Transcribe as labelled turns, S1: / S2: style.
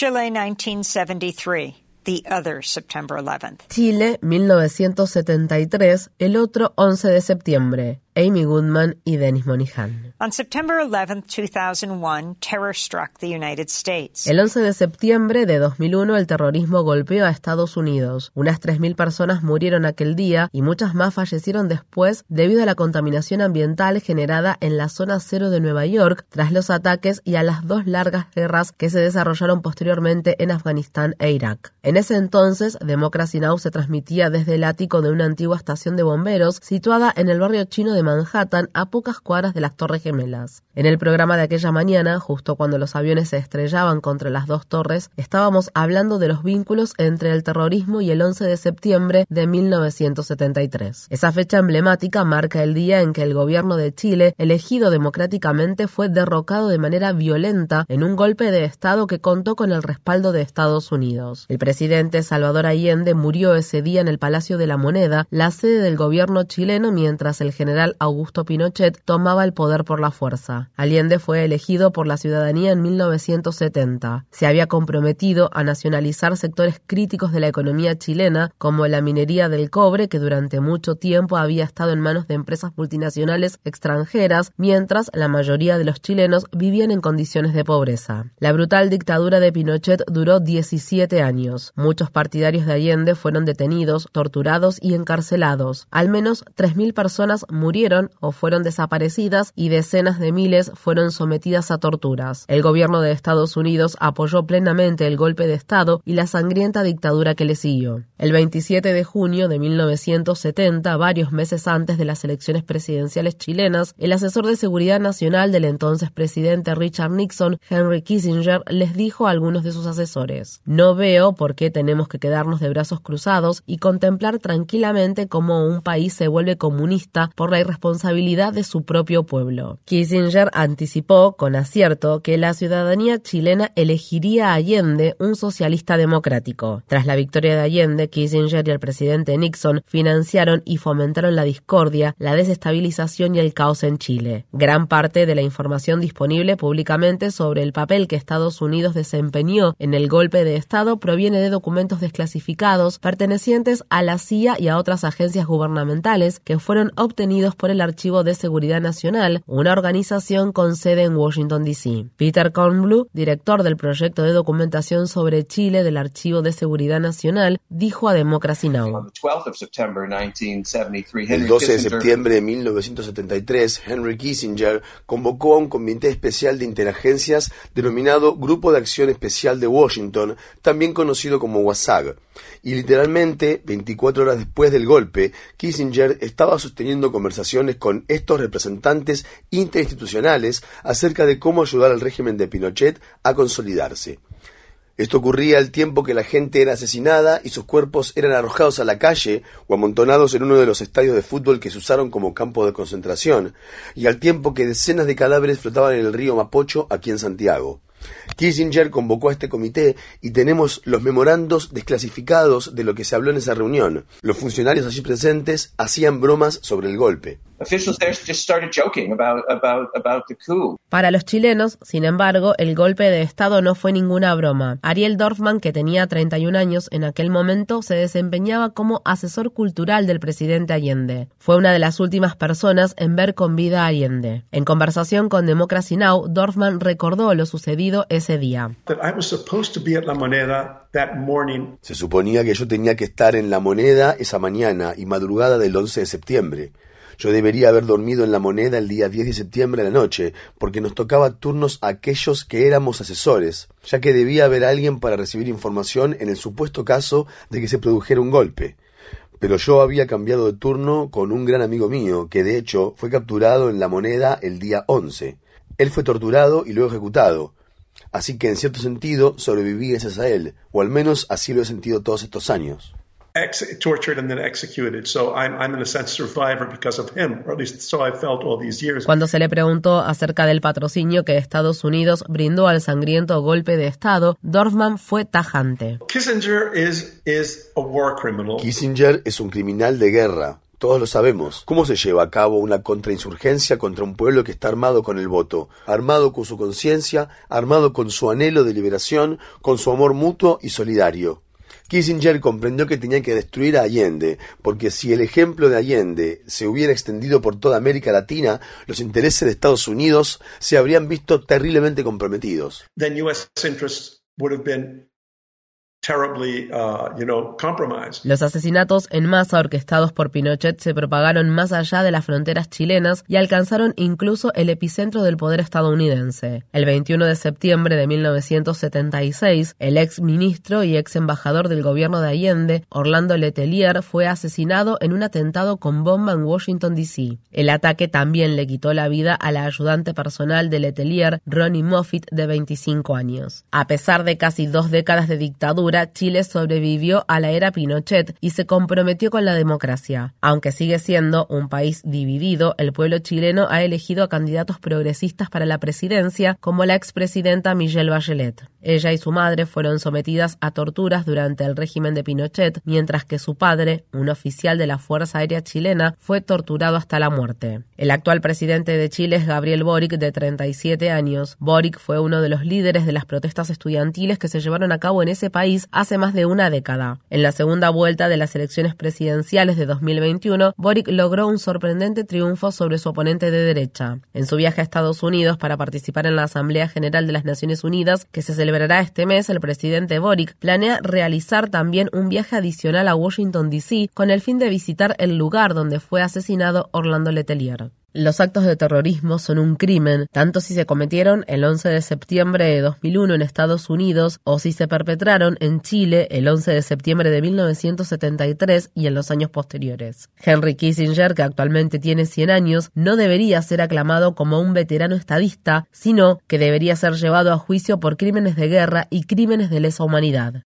S1: Chile 1973. The other September 11th.
S2: Chile, 1973, el otro 11 de septiembre. Amy Goodman y Dennis Monihan.
S1: On September 11, 2001, terror struck the United States.
S2: El 11 de septiembre de 2001 el terrorismo golpeó a Estados Unidos. Unas 3.000 personas murieron aquel día y muchas más fallecieron después debido a la contaminación ambiental generada en la zona cero de Nueva York tras los ataques y a las dos largas guerras que se desarrollaron posteriormente en Afganistán e Irak. En ese entonces, Democracy Now! se transmitía desde el ático de una antigua estación de bomberos situada en el barrio chino de Manhattan, a pocas cuadras de las Torres Gemelas. En el programa de aquella mañana, justo cuando los aviones se estrellaban contra las dos torres, estábamos hablando de los vínculos entre el terrorismo y el 11 de septiembre de 1973. Esa fecha emblemática marca el día en que el gobierno de Chile, elegido democráticamente, fue derrocado de manera violenta en un golpe de Estado que contó con el respaldo de Estados Unidos. El presidente Salvador Allende murió ese día en el Palacio de la Moneda, la sede del gobierno chileno, mientras el general Augusto Pinochet tomaba el poder por la fuerza. Allende fue elegido por la ciudadanía en 1970. Se había comprometido a nacionalizar sectores críticos de la economía chilena, como la minería del cobre, que durante mucho tiempo había estado en manos de empresas multinacionales extranjeras, mientras la mayoría de los chilenos vivían en condiciones de pobreza. La brutal dictadura de Pinochet duró 17 años. Muchos partidarios de Allende fueron detenidos, torturados y encarcelados. Al menos 3.000 personas murieron o fueron desaparecidas y decenas de miles fueron sometidas a torturas. El gobierno de Estados Unidos apoyó plenamente el golpe de Estado y la sangrienta dictadura que le siguió. El 27 de junio de 1970, varios meses antes de las elecciones presidenciales chilenas, el asesor de seguridad nacional del entonces presidente Richard Nixon, Henry Kissinger, les dijo a algunos de sus asesores, no veo por qué tenemos que quedarnos de brazos cruzados y contemplar tranquilamente cómo un país se vuelve comunista por la responsabilidad de su propio pueblo. Kissinger anticipó con acierto que la ciudadanía chilena elegiría a Allende un socialista democrático. Tras la victoria de Allende, Kissinger y el presidente Nixon financiaron y fomentaron la discordia, la desestabilización y el caos en Chile. Gran parte de la información disponible públicamente sobre el papel que Estados Unidos desempeñó en el golpe de Estado proviene de documentos desclasificados pertenecientes a la CIA y a otras agencias gubernamentales que fueron obtenidos por el Archivo de Seguridad Nacional, una organización con sede en Washington, D.C. Peter Kornblum, director del proyecto de documentación sobre Chile del Archivo de Seguridad Nacional, dijo a Democracy Now!
S3: El 12 de septiembre de 1973, Henry Kissinger convocó a un comité especial de interagencias denominado Grupo de Acción Especial de Washington, también conocido como WASAG. Y literalmente, 24 horas después del golpe, Kissinger estaba sosteniendo conversaciones con estos representantes interinstitucionales acerca de cómo ayudar al régimen de Pinochet a consolidarse. Esto ocurría al tiempo que la gente era asesinada y sus cuerpos eran arrojados a la calle o amontonados en uno de los estadios de fútbol que se usaron como campo de concentración, y al tiempo que decenas de cadáveres flotaban en el río Mapocho aquí en Santiago. Kissinger convocó a este comité y tenemos los memorandos desclasificados de lo que se habló en esa reunión. Los funcionarios allí presentes hacían bromas sobre el golpe.
S2: Para los chilenos, sin embargo, el golpe de Estado no fue ninguna broma. Ariel Dorfman, que tenía 31 años en aquel momento, se desempeñaba como asesor cultural del presidente Allende. Fue una de las últimas personas en ver con vida a Allende. En conversación con Democracy Now!, Dorfman recordó lo sucedido ese día.
S3: Se suponía que yo tenía que estar en la moneda esa mañana y madrugada del 11 de septiembre. Yo debería haber dormido en la moneda el día 10 de septiembre a la noche, porque nos tocaba turnos a aquellos que éramos asesores, ya que debía haber alguien para recibir información en el supuesto caso de que se produjera un golpe. Pero yo había cambiado de turno con un gran amigo mío, que de hecho fue capturado en la moneda el día 11. Él fue torturado y luego ejecutado. Así que en cierto sentido sobreviví gracias a él, o al menos así lo he sentido todos estos años.
S2: Cuando se le preguntó acerca del patrocinio que Estados Unidos brindó al sangriento golpe de Estado, Dorfman fue tajante.
S3: Kissinger es un criminal de guerra Todos lo sabemos. ¿Cómo se lleva a cabo una contrainsurgencia contra un pueblo que está armado con el voto, armado con su conciencia, armado con su anhelo de liberación, con su amor mutuo y solidario? Kissinger comprendió que tenía que destruir a Allende, porque si el ejemplo de Allende se hubiera extendido por toda América Latina, los intereses de Estados Unidos se habrían visto terriblemente comprometidos.
S2: Uh, Los asesinatos en masa orquestados por Pinochet se propagaron más allá de las fronteras chilenas y alcanzaron incluso el epicentro del poder estadounidense. El 21 de septiembre de 1976, el ex ministro y ex embajador del gobierno de Allende, Orlando Letelier, fue asesinado en un atentado con bomba en Washington, D.C. El ataque también le quitó la vida a la ayudante personal de Letelier, Ronnie Moffitt, de 25 años. A pesar de casi dos décadas de dictadura, Chile sobrevivió a la era Pinochet y se comprometió con la democracia. Aunque sigue siendo un país dividido, el pueblo chileno ha elegido a candidatos progresistas para la presidencia, como la expresidenta Michelle Bachelet. Ella y su madre fueron sometidas a torturas durante el régimen de Pinochet, mientras que su padre, un oficial de la Fuerza Aérea chilena, fue torturado hasta la muerte. El actual presidente de Chile es Gabriel Boric, de 37 años. Boric fue uno de los líderes de las protestas estudiantiles que se llevaron a cabo en ese país hace más de una década. En la segunda vuelta de las elecciones presidenciales de 2021, Boric logró un sorprendente triunfo sobre su oponente de derecha. En su viaje a Estados Unidos para participar en la Asamblea General de las Naciones Unidas, que se celebrará este mes, el presidente Boric planea realizar también un viaje adicional a Washington, D.C., con el fin de visitar el lugar donde fue asesinado Orlando Letelier. Los actos de terrorismo son un crimen, tanto si se cometieron el 11 de septiembre de 2001 en Estados Unidos o si se perpetraron en Chile el 11 de septiembre de 1973 y en los años posteriores. Henry Kissinger, que actualmente tiene 100 años, no debería ser aclamado como un veterano estadista, sino que debería ser llevado a juicio por crímenes de guerra y crímenes de lesa humanidad.